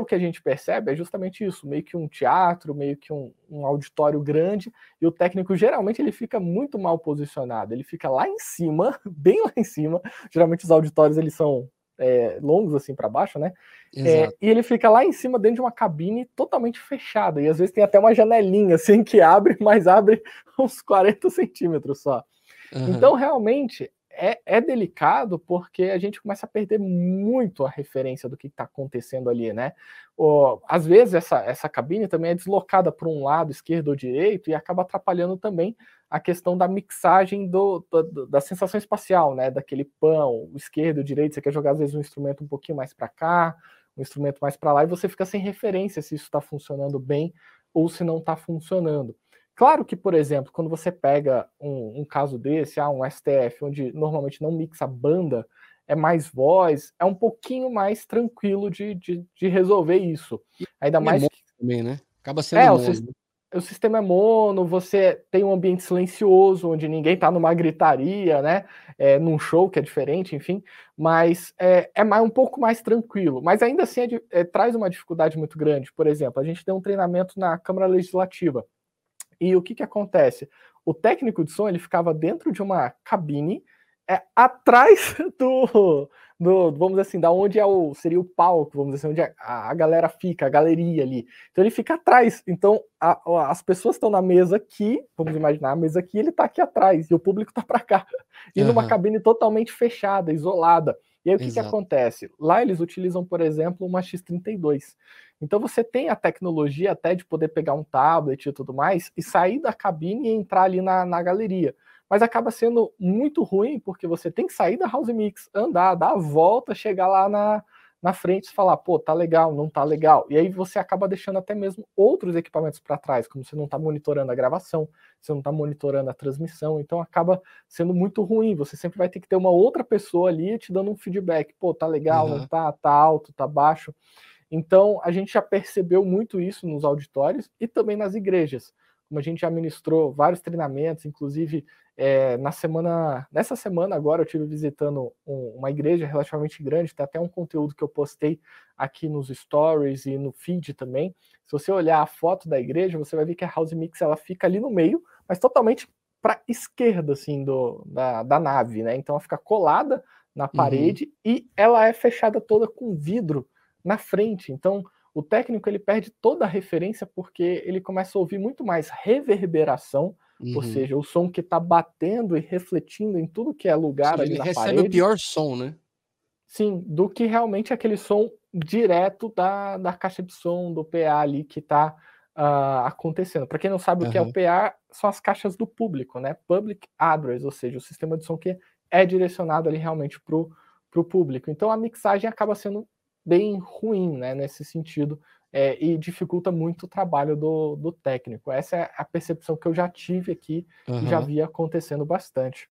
o que a gente percebe é justamente isso, meio que um teatro, meio que um, um, auditório grande, e o técnico geralmente ele fica muito mal posicionado, ele fica lá em cima, bem lá em cima. Geralmente os auditórios eles são é, longos assim para baixo, né? É, e ele fica lá em cima dentro de uma cabine totalmente fechada, e às vezes tem até uma janelinha assim que abre, mas abre uns 40 centímetros só. Uhum. Então realmente é, é, delicado porque a gente começa a perder muito a referência do que está acontecendo ali, né? O, às vezes essa, essa cabine também é deslocada para um lado, esquerdo ou direito, e acaba atrapalhando também a questão da mixagem do, do, da sensação espacial, né? Daquele pão, esquerdo, direito, você quer jogar às vezes um instrumento um pouquinho mais para cá, um instrumento mais para lá, e você fica sem referência se isso está funcionando bem ou se não está funcionando. Claro que, por exemplo, quando você pega um, um, caso desse, ah, um STF, onde normalmente não mixa banda, é mais voz, é um pouquinho mais tranquilo de, de, de resolver isso. Ainda é mais. Que... Também, né? Acaba sendo. É, mono. O, o, sistema é mono, você tem um ambiente silencioso, onde ninguém tá numa gritaria, né? É, num show que é diferente, enfim. Mas é, é mais, um pouco mais tranquilo. Mas ainda assim é, é, traz uma dificuldade muito grande. Por exemplo, a gente tem um treinamento na Câmara Legislativa e o que, que acontece? O técnico de som ele ficava dentro de uma cabine é, atrás do, do, vamos dizer assim, da onde é o, seria o palco, vamos dizer assim, onde a, a galera fica, a galeria ali. Então ele fica atrás. Então a, as pessoas estão na mesa aqui, vamos imaginar a mesa aqui, ele está aqui atrás e o público está para cá. E uhum. numa cabine totalmente fechada, isolada. E aí o que, que acontece? Lá eles utilizam, por exemplo, uma X32. Então você tem a tecnologia até de poder pegar um tablet e tudo mais e sair da cabine e entrar ali na, na galeria. Mas acaba sendo muito ruim porque você tem que sair da House Mix, andar, dar a volta, chegar lá na, na frente e falar, pô, tá legal, não tá legal. E aí você acaba deixando até mesmo outros equipamentos para trás, como você não está monitorando a gravação, você não está monitorando a transmissão, então acaba sendo muito ruim. Você sempre vai ter que ter uma outra pessoa ali te dando um feedback, pô, tá legal, uhum. não tá, tá alto, tá baixo. Então, a gente já percebeu muito isso nos auditórios e também nas igrejas. Como a gente já ministrou vários treinamentos, inclusive é, na semana, nessa semana agora eu tive visitando um, uma igreja relativamente grande, tem até um conteúdo que eu postei aqui nos stories e no feed também. Se você olhar a foto da igreja, você vai ver que a House Mix ela fica ali no meio, mas totalmente para esquerda assim do, da, da nave, né? Então ela fica colada na uhum. parede uhum. e ela é fechada toda com vidro na frente. Então, o técnico ele perde toda a referência porque ele começa a ouvir muito mais reverberação, uhum. ou seja, o som que está batendo e refletindo em tudo que é lugar seja, ali na recebe parede. recebe o pior som, né? Sim, do que realmente aquele som direto da, da caixa de som, do PA ali que está uh, ah, acontecendo. Para quem não sabe uhum. o que é o PA, são as caixas do público, né? Public Address, ou seja, o sistema de som que é direcionado ali realmente para o público. Então a mixagem acaba sendo bem ruim, né, nesse sentido, é, e dificulta muito o trabalho do, do técnico. Essa é a percepção que eu já tive aqui uhum. e já via acontecendo bastante.